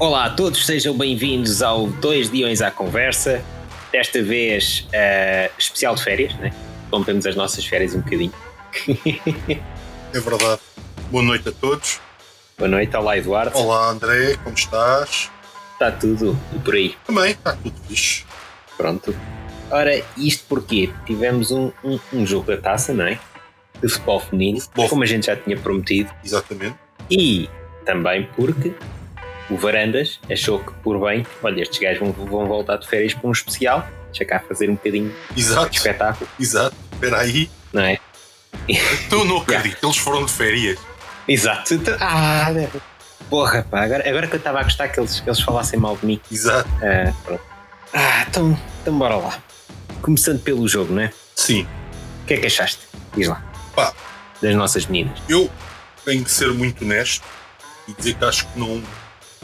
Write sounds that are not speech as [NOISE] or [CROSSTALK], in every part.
Olá a todos, sejam bem-vindos ao Dois Diões à Conversa. Desta vez, uh, especial de férias, né? Rompemos as nossas férias um bocadinho. [LAUGHS] é verdade. Boa noite a todos. Boa noite, olá Eduardo. Olá André, como estás? Está tudo, e por aí? Também, está tudo fixe. Pronto. Ora, isto porque tivemos um, um, um jogo da taça, não é? De futebol feminino, como a gente já tinha prometido. Exatamente. E também porque o Varandas achou que, por bem, olha, estes gajos vão, vão voltar de férias para um especial, deixa cá fazer um bocadinho Exato. de espetáculo. Exato, espera aí. Não é? Tu não [LAUGHS] acredito, eles foram de férias. Exato. Então, ah, porra, pá, agora, agora que eu estava a gostar que eles, que eles falassem mal de mim. Exato. Ah, pronto. Ah, então, então bora lá. Começando pelo jogo, não é? Sim. O que é que achaste? Diz lá. Pá. Das nossas meninas. Eu tenho que ser muito honesto e dizer que acho que não,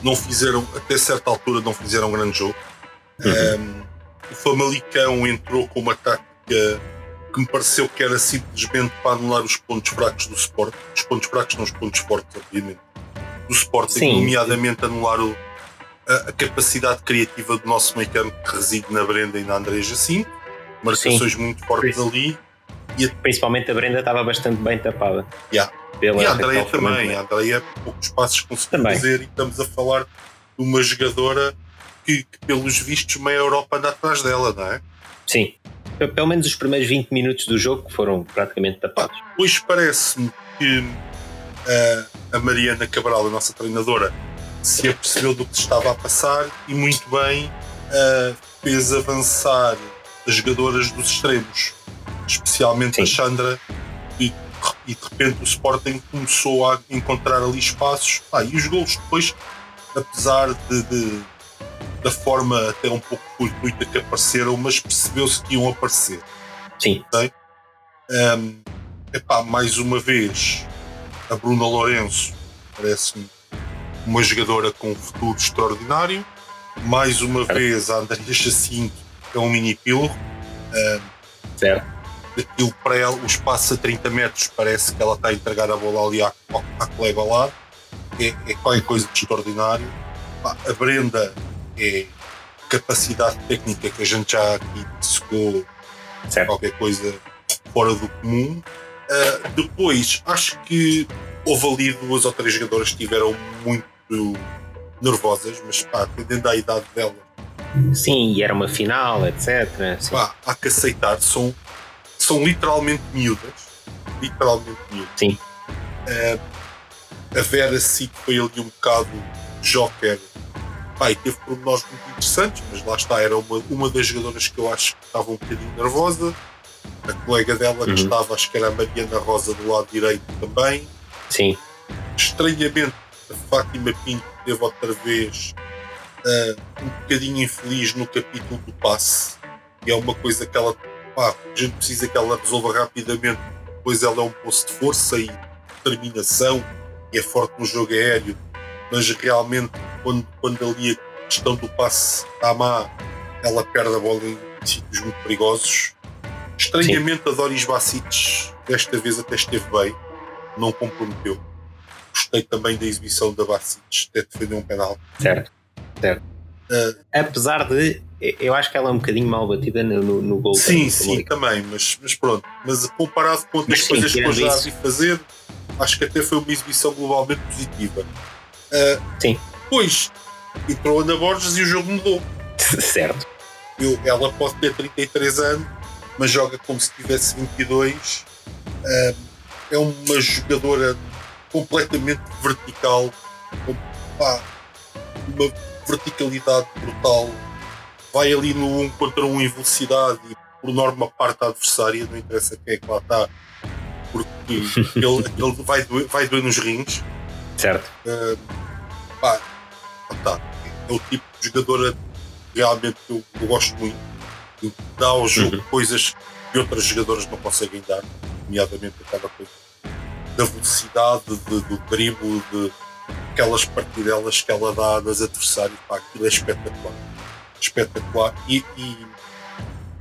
não fizeram, até certa altura, não fizeram um grande jogo. Uhum. Um, o Famalicão entrou com uma tática que me pareceu que era simplesmente para anular os pontos fracos do Sport. Os pontos fracos, não os pontos fortes, obviamente. Do Sporting, nomeadamente anular o, a, a, capacidade criativa do nosso meio campo que reside na Brenda e na André Jacinto. Marcações Sim. muito fortes ali. E a... Principalmente a Brenda estava bastante bem tapada. Yeah. Pela e a Andrea também. A Andrea poucos passos conseguiu também. fazer e estamos a falar de uma jogadora que, que, pelos vistos, meia Europa anda atrás dela, não é? Sim. Pelo menos os primeiros 20 minutos do jogo foram praticamente tapados. Pois parece-me que a, a Mariana Cabral, a nossa treinadora, se apercebeu do que se estava a passar e muito bem uh, fez avançar as jogadoras dos extremos, especialmente Sim. a Chandra, e, de repente o Sporting começou a encontrar ali espaços. Ah, e os gols depois, apesar de, de da forma até um pouco fortuita que apareceram, mas percebeu-se que iam aparecer. Sim. Okay? Um, epá, mais uma vez, a Bruna Lourenço parece-me uma jogadora com um futuro extraordinário. Mais uma vez, a Andrea Jacinto é um mini pilo. Um, certo. Aquilo para ela, o espaço a 30 metros, parece que ela está a entregar a bola ali à, à colega ao lado. É, é qualquer coisa de extraordinário. A Brenda é capacidade técnica que a gente já aqui dissecou, qualquer coisa fora do comum. Uh, depois, acho que houve ali duas ou três jogadoras que estiveram muito nervosas, mas pá, dependendo da idade dela. Sim, e era uma final, etc. Pá, há que aceitar, são, são literalmente miúdas. Literalmente miúdas. Sim. Uh, a Vera sim foi ali um bocado joker e teve pormenores muito interessantes, mas lá está, era uma, uma das jogadoras que eu acho que estava um bocadinho nervosa. A colega dela uhum. que estava, acho que era a Mariana Rosa do lado direito também. Sim. Estranhamente, a Fátima Pinto teve outra vez uh, um bocadinho infeliz no capítulo do passe. E é uma coisa que ela, pá, a gente precisa que ela resolva rapidamente, pois ela é um poço de força e determinação e é forte no jogo aéreo mas realmente quando, quando ali a questão do passe à má, ela perde a bola em sítios muito perigosos. Estranhamente Sim. a Doris Bacic desta vez até esteve bem, não comprometeu. Gostei também da exibição da Bacic, até defender um penal. Certo, certo. Uh, Apesar de eu acho que ela é um bocadinho mal batida no, no, gol. Sim, sim, também, mas, mas pronto. Mas comparado com outras coisas que eu já vi fazer, acho que até foi uma exibição globalmente positiva. Uh, Sim. Depois entrou a Ana Borges e o jogo mudou. [LAUGHS] certo. Eu, ela pode ter 33 anos, mas joga como se tivesse 22. Uh, é uma jogadora completamente vertical, com pá, uma verticalidade brutal. Vai ali no 1 um contra 1 um em velocidade e por norma parte adversária, não interessa quem é que lá está, porque [LAUGHS] ele, ele vai, doer, vai doer nos rins. Certo. Uh, pá, tá. É o tipo de jogadora realmente que eu, eu gosto muito. Que dá ao jogo uhum. coisas que outras jogadoras não conseguem dar, nomeadamente aquela coisa da velocidade, de, do drible, de aquelas partidelas que ela dá nas adversários. Pá, aquilo é espetacular. Espetacular. E, e,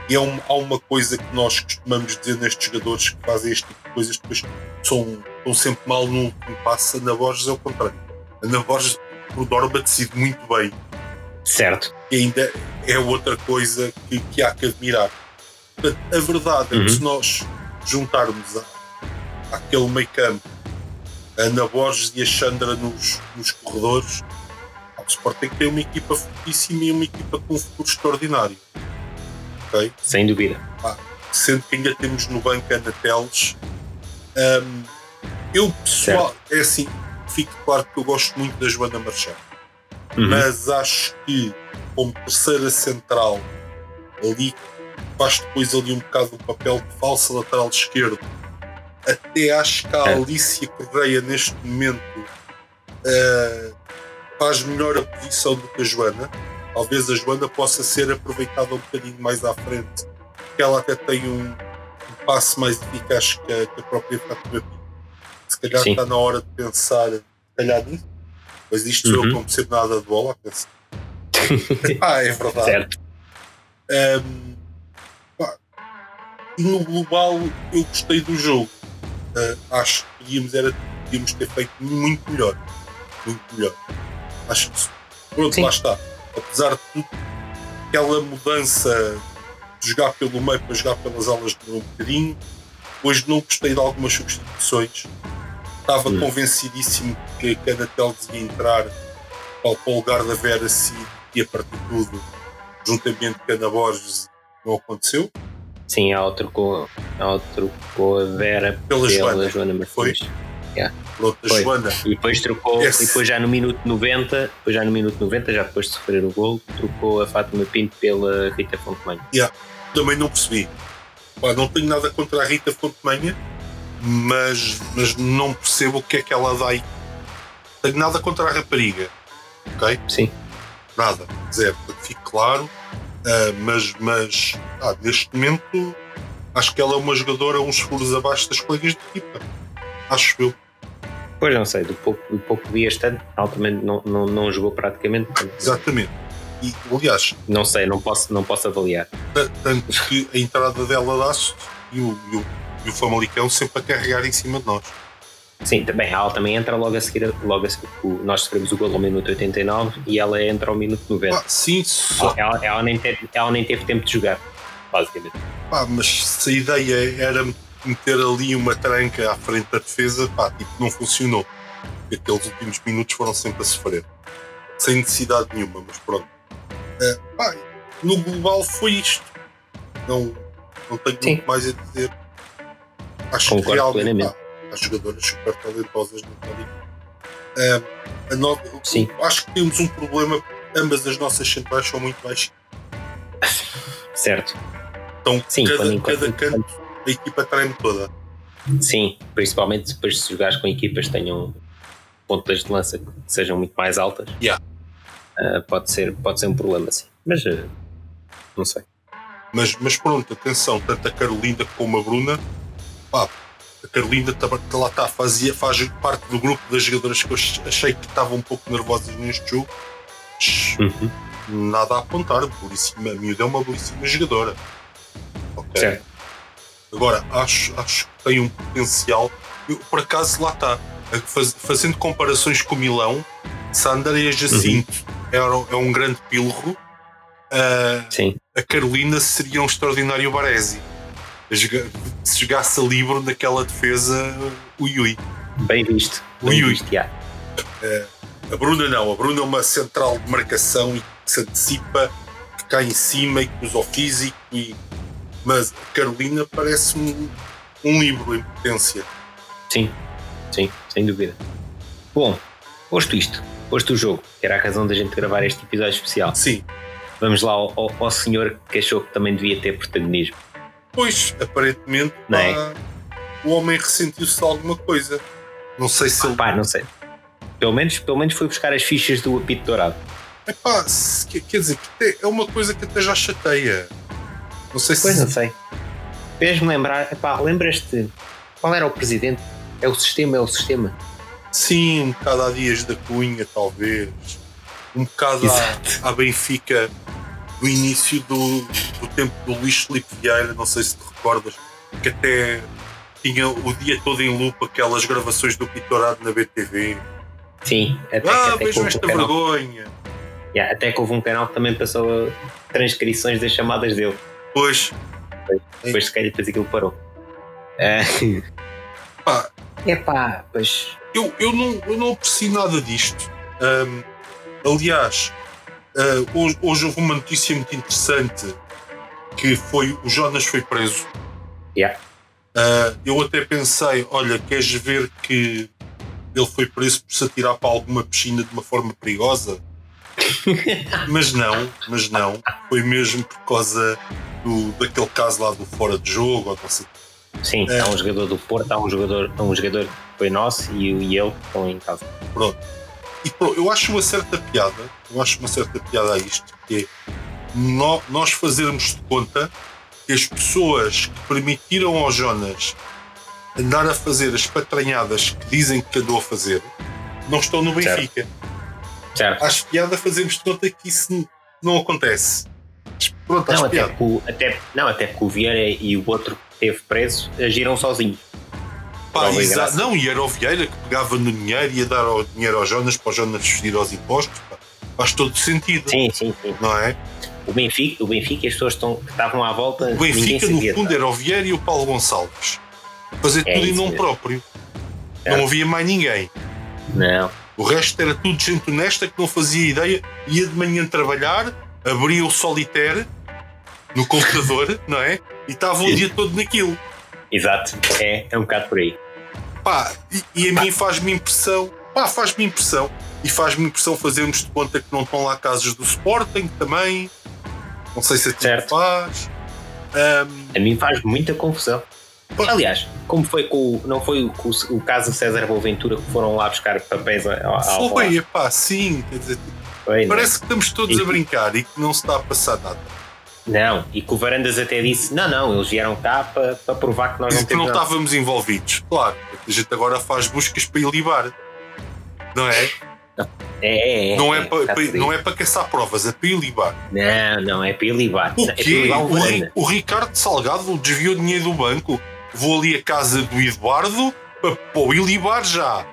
e é um, há uma coisa que nós costumamos dizer nestes jogadores que fazem este tipo de coisas, depois são, estão sempre mal no último passo. Na Borges é o contrário. A Ana Borges por norma decide muito bem. Certo. E ainda é outra coisa que, que há que admirar. Portanto, a verdade é que Uhum. se nós juntarmos a, àquele meio campo, a Ana Borges e a Chandra nos, nos corredores, o Sporting tem uma equipa fortíssima e uma equipa com um futuro extraordinário. Ok? Sem dúvida. Sendo que ainda temos no banco Ana Teles. Hum, eu, pessoal, é assim, fico claro que eu gosto muito da Joana Marchand Uhum. mas acho que como terceira central ali faz depois ali um bocado o papel de falsa lateral esquerdo até acho que a É. Alicia Correia neste momento eh, faz melhor a posição do que a Joana talvez a Joana possa ser aproveitada um bocadinho mais à frente porque ela até tem um, um passe mais eficaz que a, que a própria Fátima Pinto se calhar Sim. está na hora de pensar se calhar nisso mas isto eu Uhum. que não percebo nada de bola a pensar [LAUGHS] ah, é verdade. certo. Ahm, pá, no global, eu gostei do jogo. Ah, acho que podíamos, era, podíamos ter feito muito melhor. Muito melhor. Acho que, pronto, Sim. lá está. Apesar de tudo, aquela mudança de jogar pelo meio para jogar pelas alas de um bocadinho. Hoje não gostei de algumas substituições. Estava Hum. convencidíssimo que que a Natel devia entrar para para o lugar da Vera Cid e a partir de tudo, juntamente com a Ana Borges, não aconteceu. Sim, ela trocou, ela trocou a Vera Pela pela Joana. Joana, Foi? Martins. Foi. Joana, E depois trocou, Esse- e depois já no minuto 90, depois já no minuto 90, já depois de sofrer o gol, trocou a Fátima Pinto pela Rita Fontemanho. também não percebi. Pá, não tenho nada contra a Rita Fontemanha, mas, mas não percebo o que é que ela dá aí. Tenho nada contra a rapariga, ok? Sim, Nada, zero, fique claro. Ah, mas mas ah, neste momento acho que ela é uma jogadora uns furos abaixo das colegas de equipa. Acho eu. Pois não sei, do pouco, do pouco vi este ano, ela também não, não, não jogou praticamente. Exatamente. E aliás, Não sei, não posso, não posso avaliar. ta- tanto que a entrada dela dá-se e o, e, o, e o Famalicão sempre a carregar em cima de nós. Sim, também, ela também entra logo a seguir, logo a seguir nós sofremos o gol ao minuto 89 e ela entra ao minuto 90. Pá, sim, só, Ela, ela, nem teve, ela nem teve tempo de jogar, basicamente. pá, mas se a ideia era meter ali uma tranca à frente da defesa, pá, tipo, não funcionou. Porque aqueles últimos minutos foram sempre a sofrer. Sem necessidade nenhuma, mas pronto. Eh, pá, no global foi isto. Não, não tenho Sim. muito mais a dizer. Acho Concordo que realmente plenamente. pá, há jogadoras super talentosas no Cali. Eh, a no- Sim. Acho que temos um problema. Ambas as nossas centrais são muito baixas. Certo. Então, Sim, cada, quando- cada quando- canto, a equipa treme toda. Sim, principalmente depois se jogares com equipas que tenham pontas de lança que sejam muito mais altas. Yeah. Ah, pode, ser, pode ser um problema, sim. Mas ah, não sei. Mas, mas pronto, atenção, tanto a Carolina como a Bruna, pá, a Carolina lá está, fazia, faz parte do grupo das jogadoras que eu ach- achei que estavam um pouco nervosas neste jogo. Uhum. Nada a apontar, belíssima, a miúda é uma belíssima jogadora. Ok? Certo. Agora, acho, acho que tem um potencial. Eu, por acaso, lá está, a- faz- fazendo comparações com o Milão, Sander e a Jacinto é, um- é um grande pilro. Ah, Sim, a Carolina seria um extraordinário Baresi. Joga- Se jogasse a livro naquela defesa, ui ui. bem visto. Bem Ui, ui. visto, yeah. A Bruna não, a Bruna é uma central de marcação e que se antecipa, que cai em cima e que usa o físico. E... Mas Carolina parece-me um livro em potência. Sim, sim, sem dúvida. Bom, posto isto, posto o jogo, que era a razão da gente gravar este episódio especial, Sim, vamos lá ao, ao, ao senhor que achou que também devia ter protagonismo. pois aparentemente Não é? pá, o homem ressentiu-se de alguma coisa. Não sei se ele. Pá, não sei. Pelo menos, pelo menos foi buscar as fichas do apito dourado. Epá, quer dizer, é uma coisa que até já chateia. Não sei Pois não se. sei. Fez-me lembrar, epá, lembras-te qual era o presidente? É o sistema, é o sistema. Sim, um bocado há dias da Cunha, talvez. Um bocado à, à Benfica do início do, do tempo do Luís Felipe Vieira, não sei se te recordas, que até tinha o dia todo em loop aquelas gravações do Pitorado na BTV. Sim, até, Ah, até, vejam um esta canal, vergonha. Yeah, até que houve um canal que também passou transcrições das chamadas dele. Pois, Depois se calhar depois aquilo parou. É pá, pá, pois. eu, eu, não, eu não aprecio nada disto. Ahm, aliás, ah, hoje, hoje houve uma notícia muito interessante que foi o Jonas foi preso. Yeah. Ah, eu até pensei, olha, queres ver que ele foi preso por se atirar para alguma piscina de uma forma perigosa? [LAUGHS] mas não, mas não. Foi mesmo por causa do, daquele caso lá do fora de jogo, ou não sei. Sim, É. há um jogador do Porto, há um jogador, há um jogador que foi nosso e, e ele que estão em casa. Pronto. E pronto, eu acho uma certa piada, eu acho uma certa piada a isto, que é nó- nós fazermos de conta que as pessoas que permitiram ao Jonas andar a fazer as patranhadas que dizem que andou a fazer não estão no. Benfica. Certo? Acho piada fazermos de conta que isso não acontece. Pronto, Não até, o, até, não, até porque o Vieira e o outro que esteve preso agiram sozinhos. Pá, Prova e exa- graça. não, e era o Vieira que pegava no dinheiro e ia dar o dinheiro ao Jonas para o Jonas fugir aos impostos. pá. Faz todo sentido, Sim, sim, sim. não é? O Benfica, o Benfica as pessoas estão, que estavam à volta. O Benfica, no fundo, era o Vieira e o Paulo Gonçalves. Fazer É tudo em nome mesmo. próprio. Certo. Não havia mais ninguém. Não. O resto era tudo gente honesta que não fazia ideia. Ia de manhã trabalhar, abria o solitaire no computador, [LAUGHS] não é? E estava o dia todo naquilo. Exato. É, é um bocado por aí. Pá, e, e a mim faz-me impressão. Pá, faz-me impressão. E faz-me impressão fazermos de conta que não estão lá casas do Sporting também. Não sei se a ti faz. Ahm, A mim faz muita confusão. Aliás, como foi com o. Não foi o, o, o caso do César Boaventura que foram lá buscar papéis ao, ao foi, pá, sim. Quer dizer, Foi, não. parece que estamos todos E- a brincar e que não se está a passar nada. Não, e que o Varandas até disse: não, não, eles vieram cá para, para provar que nós não que não temos. nada." estávamos envolvidos. Claro, a gente agora faz buscas para ilibar. Não é? É, é, não, é é, para, para- não é para caçar provas, é para ilibar. Não, não, é para ilibar. O Não, É para ilibar o o Ricardo Salgado desviou dinheiro do banco. Vou ali à casa do Eduardo para, o ilibar já.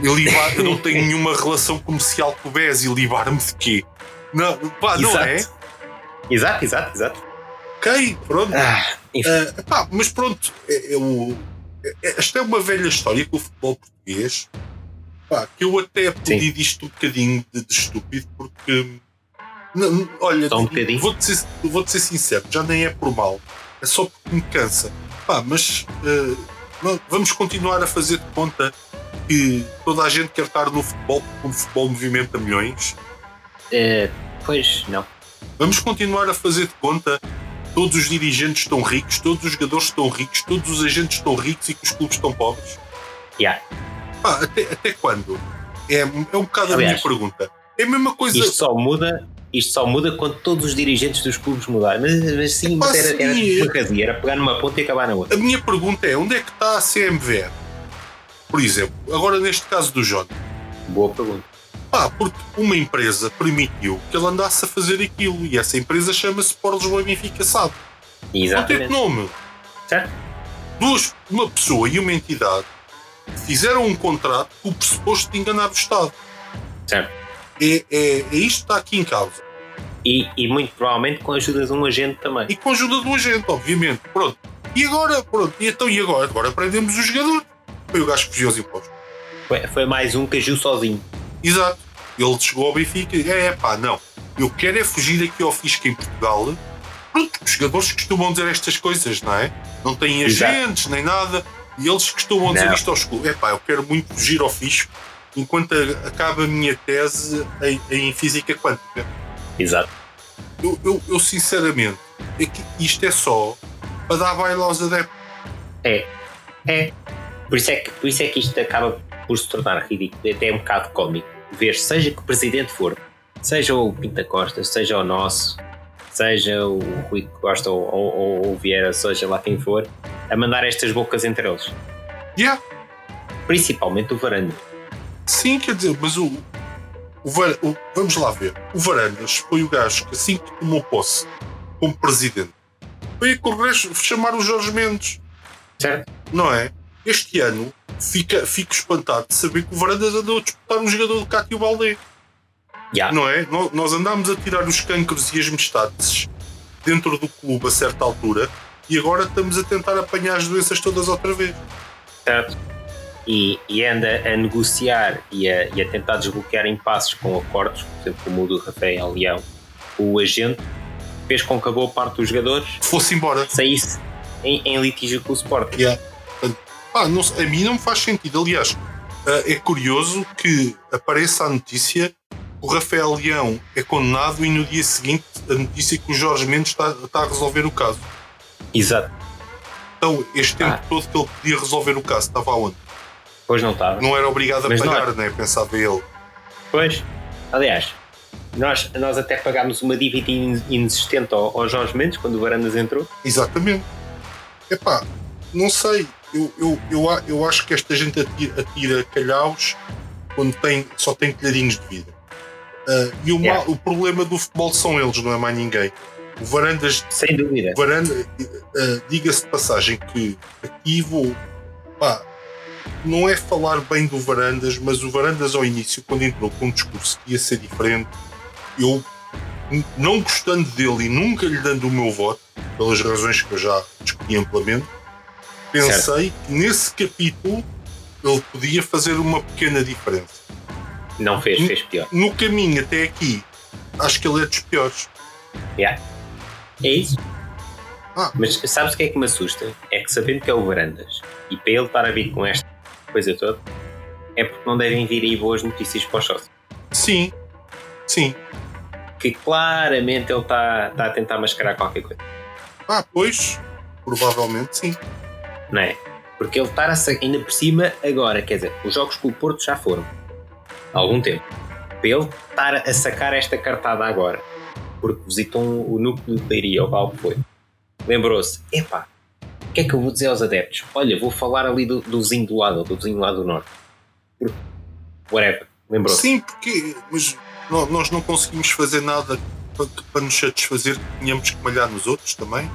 Ilibar, eu não tenho nenhuma relação comercial com o BES. Ilibar-me de quê? Não, pá, não exato. é? Exato, exato, exato. Ok, pronto. Ah, Ah, pá, mas pronto, é, é é- é- esta é uma velha história com o futebol português. Pá, que eu até apelidi disto um bocadinho de, de estúpido, porque. não, não, olha, um vou-te ser, vou-te ser sincero, já nem é por mal, é só porque me cansa. Pá, mas não, vamos continuar a fazer de conta que toda a gente quer estar no futebol, porque o futebol movimenta milhões. eh, pois não. Vamos continuar a fazer de conta que todos os dirigentes estão ricos, todos os jogadores estão ricos, todos os agentes estão ricos e que os clubes estão pobres? Yeah. Pá, até, até quando? É, é um bocado a minha Aliás, pergunta. É a mesma coisa. Isto só muda. Isto só muda quando todos os dirigentes dos clubes mudarem. Mas, mas sim, mas era, era é. uma casinha, era pegar numa ponta e acabar na outra. A minha pergunta é: onde é que está a CMVR? Por exemplo, agora neste caso do John. Boa pergunta. Pá, porque uma empresa permitiu que ele andasse a fazer aquilo e essa empresa chama-se Sport Lisboa Benfica SAD. Não tem Exatamente. nome. Certo? duas, uma pessoa e uma entidade fizeram um contrato com o pressuposto de enganar o Estado. Certo. É, é, é isto que está aqui em causa. E, e muito provavelmente com a ajuda de um agente também. E com a ajuda do agente, obviamente. Pronto. E agora, pronto. E então, e agora? Agora prendemos o jogador. Foi o gajo que fugiu aos impostos. Foi, foi mais um que agiu sozinho. Exato. Ele chegou ao Benfica e é, pá, não. Eu quero é fugir aqui ao Fisco em Portugal. Pronto, os jogadores costumam dizer estas coisas, não é? Não têm Exato. agentes nem nada. E eles costumam dizer Não. isto aos clubes. É pá, eu quero muito fugir ao Fisco enquanto acaba a minha tese em, em Física Quântica. Exato. Eu, eu, eu, sinceramente, é que isto é só para dar baile aos adeptos. É. É. Por isso é, que, por isso é que isto acaba por se tornar ridículo, até um bocado cómico. Ver, seja que o presidente for, seja o Pinta Costa, seja o nosso, seja o Rui Costa ou- ou o Vieira, seja lá quem for, a mandar estas bocas entre eles. Yeah. Principalmente o Varanda. Sim, quer dizer, mas o, o, o- Vamos lá ver. O Varandas foi o gajo que, assim que tomou posse como presidente, foi a correr chamar o Jorge Mendes, Certo? não é? este ano fica, fico espantado de saber que o Varandas andou a disputar um jogador do Cátio Baldé. Yeah. Não é? Nó- Nós andámos a tirar os cancros e as mestates dentro do clube a certa altura e agora estamos a tentar apanhar as doenças todas outra vez. Certo. E, e anda a negociar e a, e a tentar desbloquear impasses com acordos, por exemplo, como o do Rafael Leão, o agente fez com que a boa parte dos jogadores Fosse embora. saísse em, em litígio com o Sport. Yeah. Pá, não a mim não me faz sentido. Aliás, ah, é curioso que apareça a notícia que o Rafael Leão é condenado e no dia seguinte a notícia que o Jorge Mendes está, está a resolver o caso. Exato. Então, este tempo Ah. todo que ele podia resolver o caso estava onde? Pois não estava. Não era obrigado a Mas não pagar, né? Pensava ele. Pois. Aliás, nós, nós até pagámos uma dívida in- inexistente ao, ao Jorge Mendes quando o Varandas entrou. Exatamente. Epá, não sei. Eu, eu, eu, eu acho que esta gente atira, atira calhaus quando tem, só tem telhadinhos de vida. Ah, e o, Yeah. o problema do futebol são eles, não é mais ninguém. O Varandas, Sem dúvida. Varanda, ah, diga-se de passagem que aqui vou. Pá, não é falar bem do Varandas, mas o Varandas ao início, quando entrou com um discurso que ia ser diferente, eu, não gostando dele e nunca lhe dando o meu voto, pelas razões que eu já discuti amplamente, pensei que nesse capítulo ele podia fazer uma pequena diferença. Não fez, fez pior. No caminho até aqui, acho que ele é dos piores. Yeah. É isso. Ah. Mas sabes o que é que me assusta? É que sabendo que é o Varandas e para ele estar a vir com esta coisa toda, é porque não devem vir aí boas notícias para os sócios. Sim, sim. Que claramente ele está, está a tentar mascarar qualquer coisa, Ah, pois, provavelmente sim. não é? Porque ele está ainda por cima agora, quer dizer, os jogos com o Porto já foram há algum tempo. Para ele estar a sacar esta cartada agora, porque visitou o núcleo de Leiria, ou algo que foi, lembrou-se: epá, o que é que eu vou dizer aos adeptos? Olha, vou falar ali do, do vizinho do lado, ou do vizinho lá do norte. Porque, whatever, lembrou-se. Sim, porque mas nó- nós não conseguimos fazer nada para, para nos satisfazer que tínhamos que malhar nos outros também.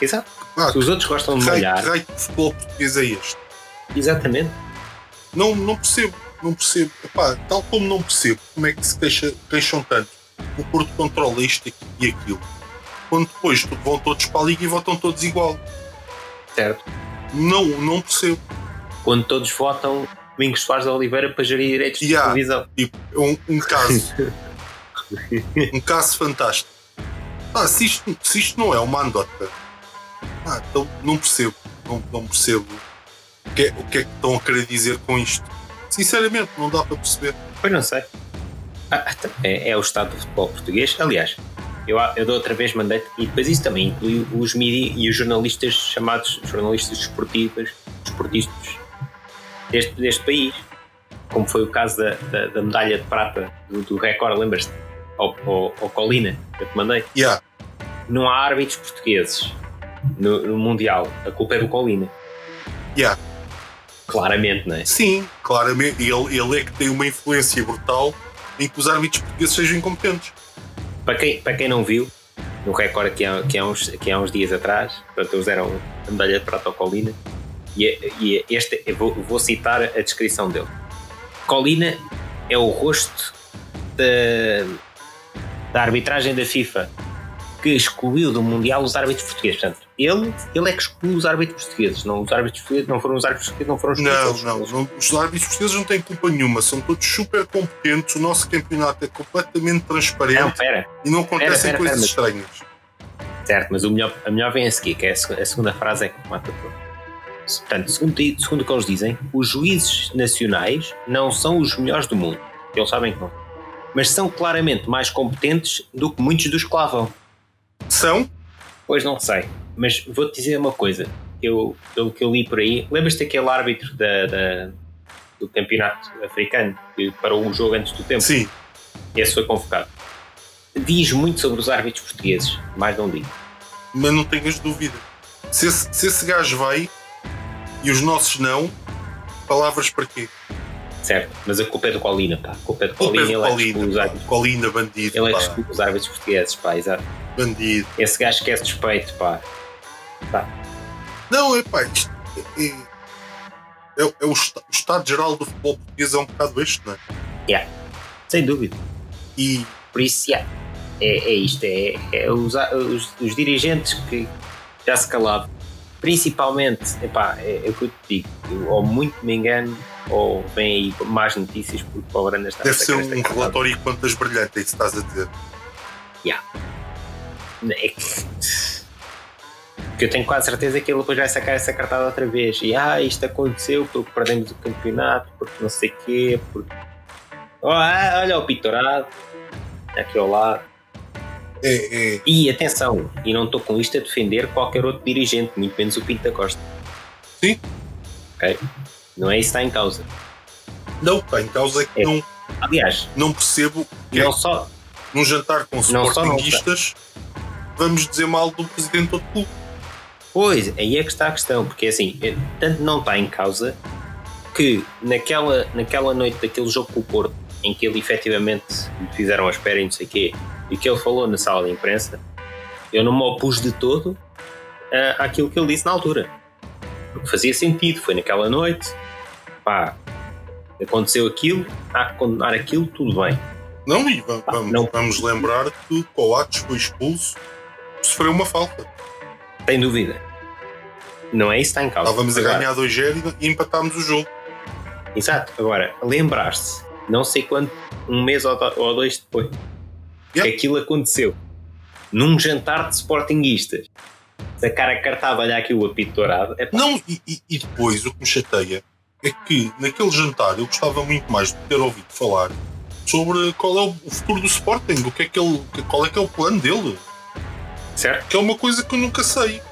Exato. Ah, Se os outros gostam de raio, malhar, que raio de futebol português é este? exatamente. Não, não percebo, não percebo. Epá, tal como não percebo como é que se queixa, queixam tanto. O Porto controla isto e aquilo. Quando depois vão todos para a liga e votam todos igual. Certo. Não, não percebo. Quando todos votam Domingos Soares de Oliveira para gerir direitos de Yeah. televisão. Tipo, é um, um caso. [LAUGHS] um caso fantástico. Ah, se isto, se isto não é uma andota, ah, então não percebo. Não, não percebo o que, é, o que é que estão a querer dizer com isto. Sinceramente, não dá para perceber. Pois não sei. Ah, é, é o estado do futebol português. Aliás, eu, eu da outra vez mandei e depois isso também inclui os mídia e os jornalistas chamados jornalistas desportivos, desportistas deste, deste país. Como foi o caso da, da, da medalha de prata do, do Record, lembras-te? Ao, ao, ao Colina, que eu te mandei. Yeah, Não há árbitros portugueses no, no Mundial. A culpa é do Colina. yeah. Claramente, não é? Sim, claramente. Ele, ele é que tem uma influência brutal em que os árbitros portugueses sejam incompetentes. Para quem, para quem não viu, no Record aqui há, aqui há, uns, aqui há uns dias atrás, portanto, eles deram a medalha de prata ao Colina, e, e este, vou, vou citar a descrição dele. Colina é o rosto da, da arbitragem da FIFA que excluiu do Mundial os árbitros portugueses. Portanto, ele, ele é que excluiu os árbitros portugueses, não, os árbitros portugueses não foram os árbitros portugueses, não foram os Não, não, não. Os árbitros portugueses não têm culpa nenhuma. São todos super competentes. O nosso campeonato é completamente transparente Não, espera. e não acontecem pera, coisas pera, estranhas. Certo, mas o melhor, a melhor vem a seguir, que é a, seg- a segunda frase é que mata tudo. Portanto, segundo, segundo o que eles dizem, os juízes nacionais não são os melhores do mundo. Eles sabem que não. Mas são claramente mais competentes do que muitos dos que lá vão. São? Pois não sei. Mas vou-te dizer uma coisa. Eu, pelo que eu li por aí, lembras-te daquele árbitro da, da- do campeonato africano que parou o jogo antes do tempo? Sim. Esse foi convocado. Diz muito sobre os árbitros portugueses, mais não digo. Mas não tenhas dúvida. Se esse, se esse gajo vai e os nossos não, palavras para quê? Certo, mas a culpa é do Colina, pá. A culpa é do O Colina, ele é que Colina, bandido, Ele é que os árbitros portugueses, pá, exato. Bandido. Esse gajo esquece despeito, pá. Não, é pá, isto é- é, é o, o, estado geral do futebol português é um bocado este, não é? Yeah. Sem dúvida. E por isso, yeah, é, é isto: é, é os, os, os, dirigentes que já se calavam, principalmente, epá, é, é o que eu te digo, eu, ou muito me engano, ou vem aí mais notícias porque o Branda está Deve ser um relatório quantas brilhantes, é isso que estás a dizer. Yeah. É que que eu tenho quase certeza que ele depois vai sacar essa cartada outra vez. E ah, isto aconteceu porque perdemos o campeonato, porque não sei o quê, porque. Oh, ah, olha o pitorado, aqui ao lado. É, é. E atenção, e não estou com isto a defender qualquer outro dirigente, muito menos o Pinto da Costa. Sim. Ok? Não é isso que está em causa. Não, está em causa é que é. não. Aliás, não percebo não é, só, num jantar com sportinguistas vamos dizer mal do presidente do clube. Pois, aí é que está a questão, porque assim, é, tanto não está em causa que naquela, naquela noite daquele jogo com o Porto, em que ele efetivamente fizeram a espera e não sei o quê, e que ele falou na sala de imprensa, eu não me opus de todo uh, àquilo que ele disse na altura. Porque fazia sentido, foi naquela noite, pá, aconteceu aquilo, há que condenar aquilo, tudo bem. Não, e vamos, não. vamos lembrar que o Coates foi expulso, sofreu uma falta. Sem dúvida. Não é isso que está em causa. Estávamos a ganhar 2-0 e empatámos o jogo. Exato. Agora, lembrar-se, não sei quanto, um mês ou dois depois, yeah. que aquilo aconteceu num jantar de sportinguistas. Sacar a cartada, olhar aqui o apito dourado. Não, e, e, depois o que me chateia é que naquele jantar eu gostava muito mais de ter ouvido falar sobre qual é o futuro do Sporting, o que é que ele, qual é que é o plano dele. Certo? Que é uma coisa que eu nunca sei.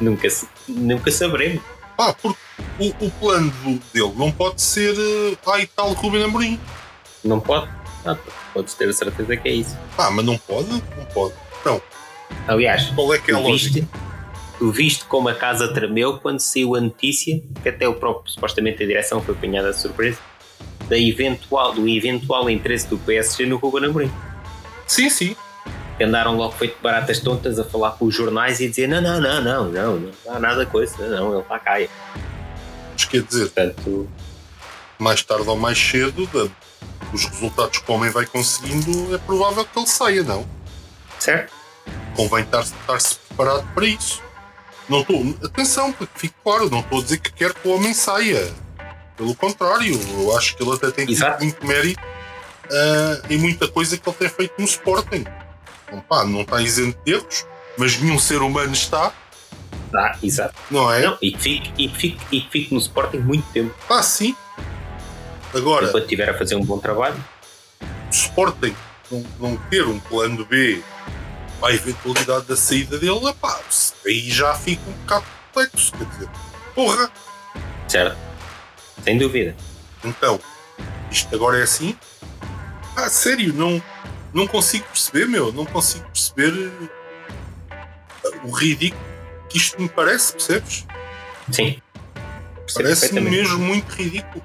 nunca, nunca saberemos. Pá, porque o, o plano dele não pode ser uh, ai tal Ruben Amorim. Não pode? Ah, podes ter a certeza que é isso. Ah, mas não pode? Não pode. Não. Aliás, qual é que é a lógica? Tu viste como a casa tremeu quando saiu a notícia, que até o próprio, supostamente a direção foi apanhada de surpresa, da eventual, do eventual interesse do PSG no Ruben Amorim. Sim, sim andaram logo feito baratas tontas a falar com os jornais e dizer não, não, não, não, não, não há nada coisa, não, ele está cá. Mas quer dizer, Portanto, mais tarde ou mais cedo, os resultados que o homem vai conseguindo, é provável que ele saia, não? Certo. Convém estar-se estar preparado para isso. Não estou, atenção, porque fique claro, não estou a dizer que quero que o homem saia. Pelo contrário, eu acho que ele até tem muito mérito uh, em muita coisa que ele tem feito no Sporting pá, não está isento de erros, mas nenhum ser humano está. Ah, exato. Não é? Não, e, que fique, e, que fique, e que fique no Sporting muito tempo. Ah, sim. Agora. Enquanto estiver a fazer um bom trabalho. O Sporting não, não ter um plano B para a eventualidade da saída dele, pá, aí já fica um bocado complexo. Quer dizer, porra! Certo. Sem dúvida. Então, isto agora é assim? Ah, sério, não não consigo perceber, meu, não consigo perceber eh, o ridículo que isto me parece, percebes? Sim. Parece-me mesmo muito ridículo.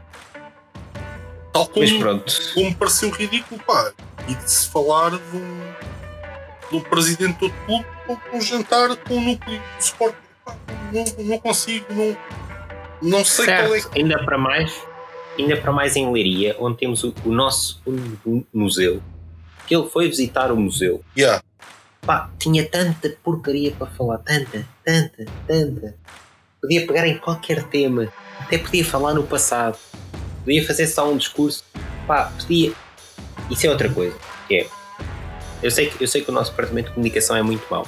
Tal como, Mas pronto. como pareceu ridículo, pá. E de se falar de um, de um presidente do clube com um jantar com o núcleo de suporte. Não, não consigo, não, não sei certo. qual é que... Ainda para mais, ainda para mais em Leiria, onde temos o, o nosso museu que ele foi visitar o museu. Yeah. Pá, tinha tanta porcaria para falar, tanta, tanta, tanta. Podia pegar em qualquer tema, até podia falar no passado, podia fazer só um discurso. Pá, podia. Isso é outra coisa, que é. Eu sei que, eu sei que o nosso departamento de comunicação é muito mau.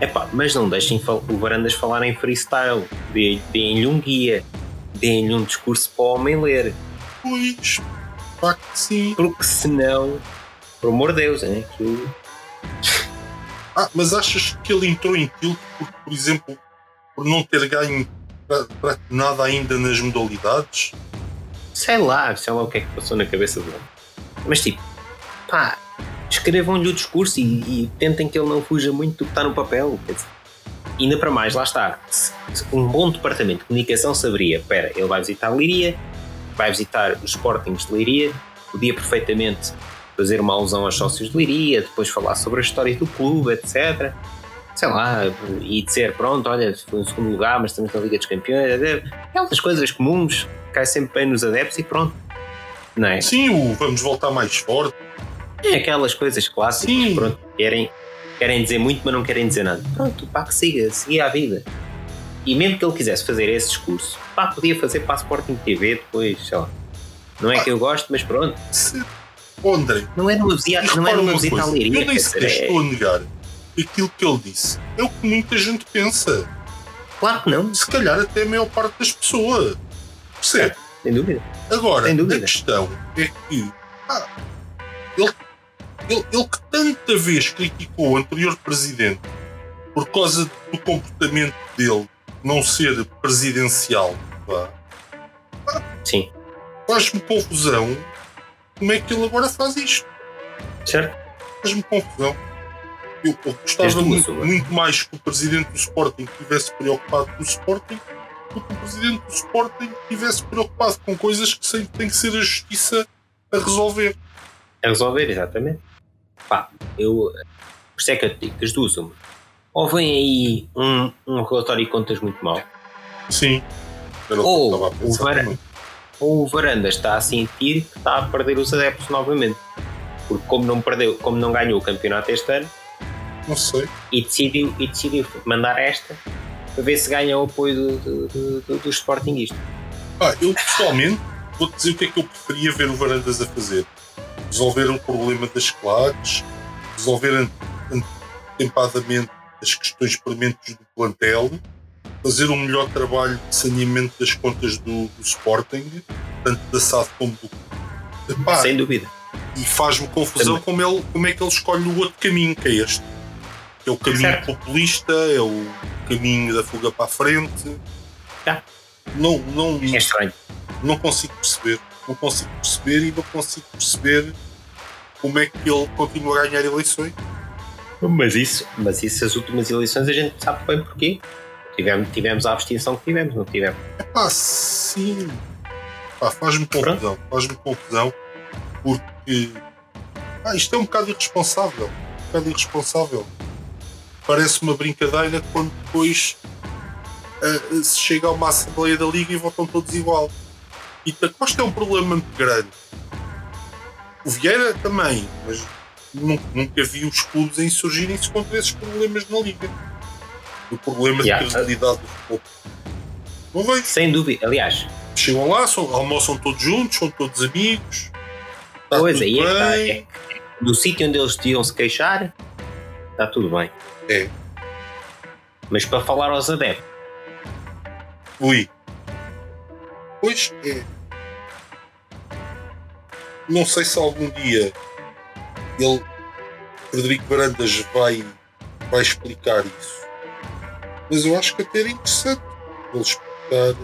É pá, mas não deixem o Varandas falar em freestyle. Deem-lhe um guia, deem-lhe um discurso para o homem ler. Pois, pá, que sim. Porque senão por amor de Deus, é que. Ah, mas achas que ele entrou em tilt por, por exemplo, por não ter ganho nada ainda nas modalidades? Sei lá, sei lá o que é que passou na cabeça dele. Mas tipo, pá, escrevam-lhe o discurso e, e, tentem que ele não fuja muito do que está no papel. Quer dizer, ainda para mais, lá está. Um bom departamento de comunicação saberia: espera, ele vai visitar a Liria, vai visitar os Sportings de Liria, podia perfeitamente fazer uma alusão aos sócios de Liria, depois falar sobre a história do clube, etc. sei lá, e dizer, pronto, olha, foi um segundo lugar, mas estamos na Liga dos Campeões. Aquelas coisas comuns, cai sempre bem nos adeptos e pronto. Não é? Sim, o vamos voltar mais forte. É aquelas coisas clássicas, Sim. pronto, querem, querem dizer muito, mas não querem dizer nada. Pronto, pá, que siga, siga a vida. E mesmo que ele quisesse fazer esse discurso, pá, podia fazer para a Sporting TV depois, sei lá. Não é que eu gosto, mas pronto. Se... André, Não é numa visita, e não é Leiria. eu nem quer sequer é- estou a negar aquilo que ele disse. É o que muita gente pensa. Claro que não, Se calhar até a maior parte das pessoas. Percebe? sem dúvida. Agora, Sem a dúvida. questão é que ah, ele, ele, ele que tanta vez criticou o anterior presidente por causa do comportamento dele não ser presidencial, Sim, faz-me confusão como é que ele agora faz isto. certo? Faz-me confusão. Eu, As gostava muito, muito mais que o presidente do Sporting estivesse preocupado com o Sporting do que o presidente do Sporting estivesse preocupado com coisas que sempre tem que ser a justiça a resolver. A resolver, exatamente. Pá, eu. Por isso é que eu te digo, das duas, uma. Ou vem aí um, um relatório de contas muito mau, Sim. Ou o também. Ou o Varanda está a sentir que está a perder os adeptos novamente. Porque como não perdeu, como não ganhou o campeonato este ano, Não sei. e decidiu, e decidiu mandar esta para ver se ganha o apoio do, do, do, do, dos Sportingistas. Ah, eu pessoalmente vou-te dizer o que é que eu preferia ver o Varandas a fazer. Resolver o problema das claques, resolver an- antepadamente as questões permanentes do plantel, fazer um melhor trabalho de saneamento das contas do, do Sporting, tanto da SAD como do. Epá, Sem dúvida. e faz-me confusão como, ele, como é que ele escolhe o outro caminho, que é este. Que é o caminho Certo. populista, é o caminho da fuga para a frente. Tá. Não, não, É estranho. não consigo perceber. Não consigo perceber e não consigo perceber como é que ele continua a ganhar eleições. Mas isso, mas isso, as últimas eleições a gente sabe bem porquê. Tivemos, tivemos a abstenção que tivemos, não tivemos. Pá, sim. Faz-me confusão. Faz-me confusão porque ah, isto é um bocado irresponsável. Um bocado irresponsável. Parece uma brincadeira quando depois ah, se chega a uma Assembleia da Liga e votam todos igual. E Costa é um problema muito grande. O Vieira também, mas nu- nunca vi os clubes a insurgirem-se contra esses problemas na Liga. O problema Yeah. de credibilidade do futebol. Não vejo. Sem dúvida. Aliás, Chegam lá, são- almoçam todos juntos, são todos amigos. Está pois tudo aí é bem. É, no sítio onde eles deviam se queixar, está tudo bem. É. Mas para falar aos adeptos, Ui. Pois é. Não sei se algum dia ele, Frederico Varandas, vai, vai explicar isso. Mas eu acho que até era interessante ele explicar.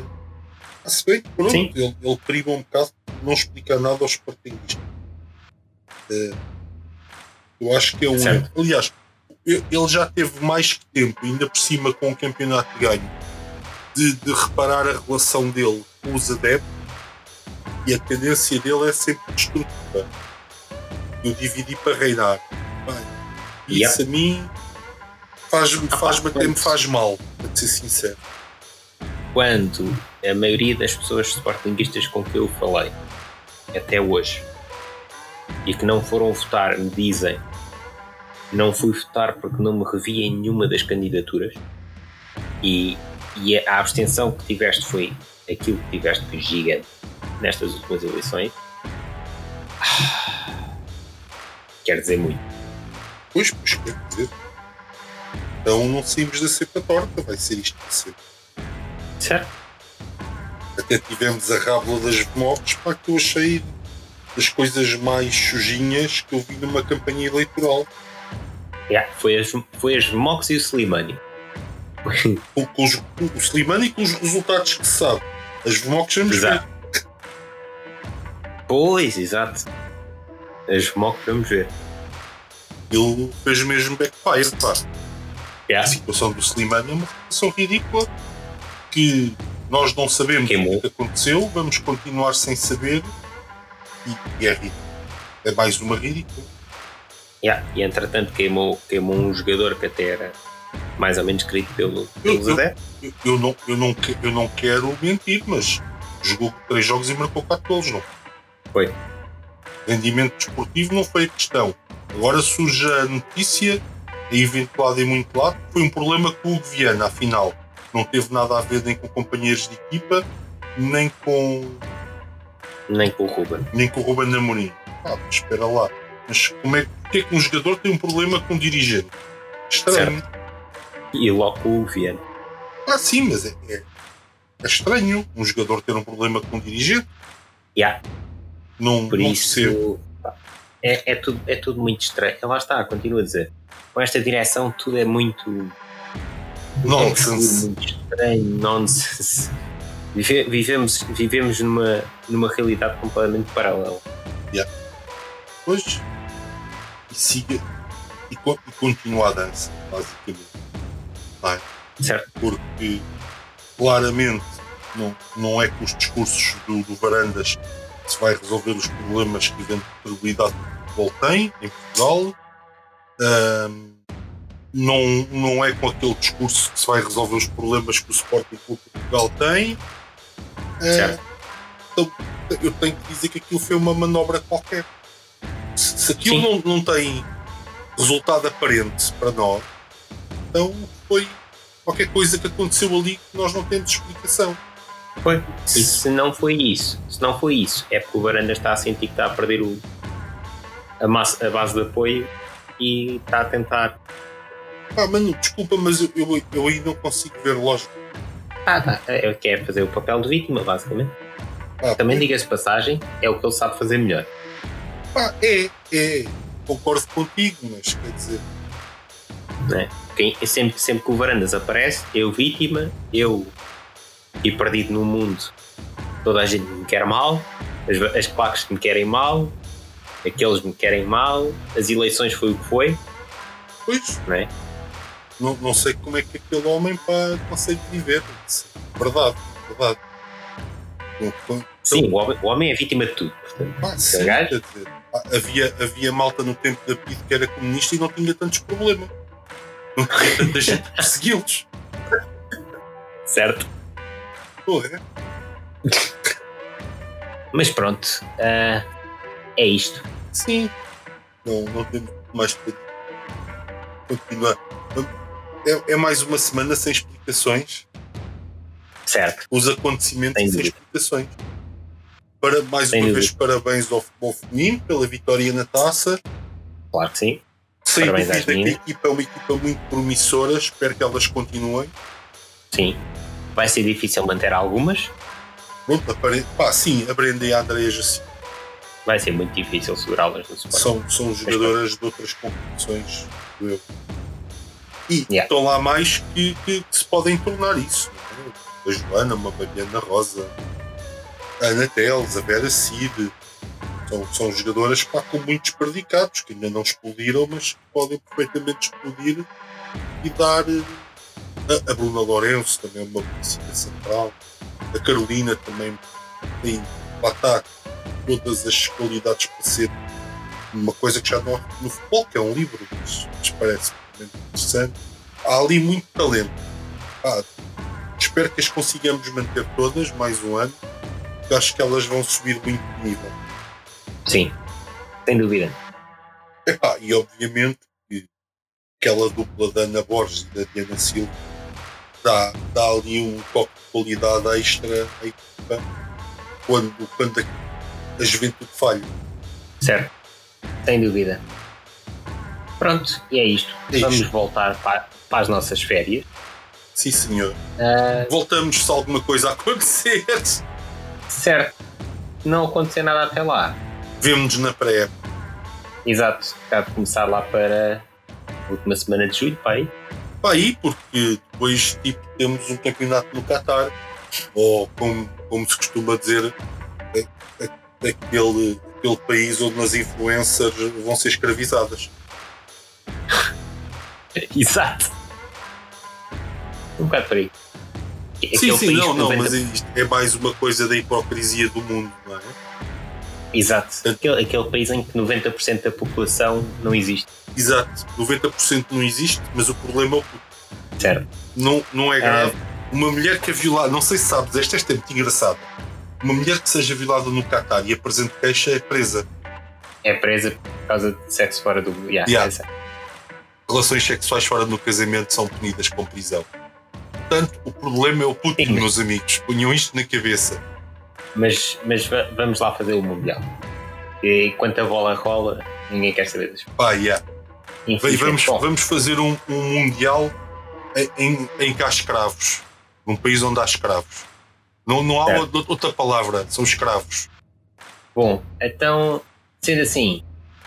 Ah, se bem que pronto, Sim. ele, ele priva um bocado de não explicar nada aos sportinguistas. Eh, eu acho que é um. Certo. Aliás, ele já teve mais que tempo, ainda por cima com o campeonato de ganho, de, de reparar a relação dele com os adeptos e a tendência dele é sempre destrutiva. Eu dividi para reinar. Bem, isso a mim faz-me Ah, faz pá, até me faz mal, para ser sincero. quando a maioria das pessoas sportinguistas com que eu falei até hoje e que não foram votar me dizem não fui votar porque não me revi em nenhuma das candidaturas e, e a abstenção que tiveste foi aquilo que tiveste foi gigante nestas últimas eleições quer dizer muito Pois, pois quer dizer. Então não saímos da cepa torta, vai ser isto de sempre. certo? Até tivemos a rábula das mortes, pá, que eu achei das coisas mais sujinhas que eu vi numa campanha eleitoral. Yeah, foi, as, foi as Mox e o Slimani Com, com os, o Slimani com os resultados que se sabe. As VMOCs vamos ver. Exato. Pois, exato. As mock vamos ver. Ele fez mesmo backfire, pá. A Yeah. situação do Slimani é uma situação ridícula que nós não sabemos Queimou. o que aconteceu, vamos continuar sem saber e, é ridículo. É mais uma ridícula. Yeah. E entretanto queimou, queimou um jogador que até era mais ou menos querido pelo, Eu, pelos eu, eu, eu não, eu, não, eu não quero mentir, mas jogou três jogos e marcou quatro golos, não? Foi. Rendimento desportivo não foi a questão. Agora surge a notícia, aí ventilada em muito lado, foi um problema com o Viana, afinal. Não teve nada a ver nem com companheiros de equipa, nem com, Nem com o Ruben. nem com o Ruben Amorim. Ah, espera lá. Mas como é, porque é que um jogador tem um problema com um dirigente? Estranho. E logo com o Viana. Ah, sim, mas é, é, é estranho um jogador ter um problema com um dirigente. Yeah. Não, Por não isso percebo. É, é, tudo, é tudo muito estranho. Lá está, continuo a dizer. Com esta direção tudo é muito. Nonsense. É muito estranho, nonsense. Vive- vivemos, vivemos numa, numa realidade completamente paralela. Pois. E siga. E, e continua a dança, basicamente. É? Certo? Porque claramente não, não é com os discursos do, do Varandas que se vai resolver os problemas que a eventualidade futebol tem em Portugal. Ahm, não, não é com aquele discurso que se vai resolver os problemas que o Sporting Clube de Portugal tem. Certo. então, eu tenho que dizer que aquilo foi uma manobra qualquer. Se, se aquilo Sim. não, não tem resultado aparente para nós, então foi qualquer coisa que aconteceu ali que nós não temos explicação. Foi. E se não foi isso, se não foi isso, é porque o Varanda está a sentir que está a perder o, a, massa, a base de apoio e está a tentar. Ah, mano, desculpa, mas eu, eu, eu aí não consigo ver lógica. Ah, tá. Ele quer fazer o papel de vítima, basicamente. Ah, Também diga-se de passagem, é o que ele sabe fazer melhor. pá, é, é, concordo contigo, mas quer dizer, Né? Quem, sempre, sempre que o Varandas aparece, eu vítima, eu e perdido no mundo, toda a gente me quer mal, as, as claques me querem mal, aqueles me querem mal, as eleições foi o que foi, pois, não é? não, não sei como é que aquele homem pá, consegue viver. Verdade, verdade. Então, Sim, o homem, o homem é vítima de tudo. Portanto, pá, sim, gajo? dizer, havia, havia malta no tempo da PID que era comunista e não tinha tantos problemas. Não tinha tanta [LAUGHS] gente persegui-los. certo? Pô, é? Mas pronto, ah, é isto. Sim. Não, não temos mais para continuar. É, é mais uma semana sem explicações. Certo. Os acontecimentos Sem sem explicações. Para, mais Sem uma dúvida. vez, parabéns ao futebol feminino pela vitória na taça. Claro que sim. Sem Parabéns dúvida que a equipa é uma equipa muito promissora. Espero que elas continuem. Sim. Vai ser difícil manter algumas. Pronto, apare... Pá, sim, a Brenda e a Andrea Jacinto Vai ser muito difícil segurá-las no Sporting. são, são jogadoras de outras competições do eu. E Yeah. estão lá mais que, que- que se podem tornar isso. é? A Joana, uma Mariana Rosa, a Ana Teles, a Vera Cid. São, são jogadoras pá, com muitos predicados que ainda não explodiram, mas que podem perfeitamente explodir e dar. eh, A, a Bruna Lourenço também é uma polícia central. A Carolina também tem, lá está, todas as qualidades para ser uma coisa que já não há no futebol, que é um livro, mas, mas parece muito interessante. Há ali muito talento. Pá, espero que as consigamos manter todas mais um ano, porque acho que elas vão subir muito de nível. Sim. Sem dúvida. Epá, e obviamente que aquela dupla da Ana Borges e da Diana Silva dá, dá ali um toque de qualidade extra à equipa quando, quando a, juventude falha. Certo. Sem dúvida. Pronto, e é isto. É Vamos isto. voltar para, para as nossas férias. Sim, senhor. Ah, Voltamos se alguma coisa acontecer. certo. Não acontecer nada até lá. Vemo-nos na pré Exato. Cá de começar lá para a última semana de julho, pai. Aí, porque depois tipo, temos um campeonato no Qatar, ou como, como se costuma dizer, é- é- aquele, aquele país onde as influencers vão ser escravizadas. [LAUGHS] Exato. Um bocado por aí. Aquele sim, sim, país não, não, 90 mas isto é mais uma coisa da hipocrisia do mundo, não é? Exato. Aquele, aquele país em que 90% da população não existe. Exato, 90% não existe, mas o problema é o puto. Certo. Não, não é grave. Uma mulher que é violada, não sei se sabes, esta, esta é muito engraçada. Uma mulher que seja violada no Qatar e apresente queixa é presa. É presa por causa de sexo fora do. Yeah, Yeah. é. Relações sexuais fora do casamento são punidas com prisão. Portanto, o problema é o Putin, Sim, mas- meus amigos. Ponham isto na cabeça. Mas, mas va- vamos lá fazer o Mundial. E enquanto a bola rola, ninguém quer saber das Pá, yeah. Bem, Infelizmente. vamos, Bom, vamos fazer um, um mundial em, em, em que há escravos. Num país onde há escravos. Não, não há Certo. outra, palavra, são escravos. bom, então, sendo assim,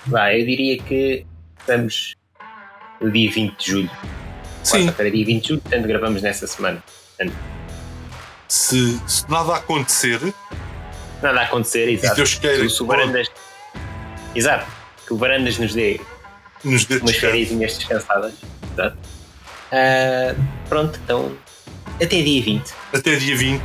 vá, eu diria que estamos no dia 20 de julho. Sim, Quarta-feira, dia 20 de julho, portanto gravamos nessa semana. se, se nada acontecer, Nada acontecer, exato. Deus queira Se o Varandas. Exato. Que o Varandas nos dê nos dê umas férias descansadas. Exato. Ah, pronto, então. Até dia 20. Até dia 20.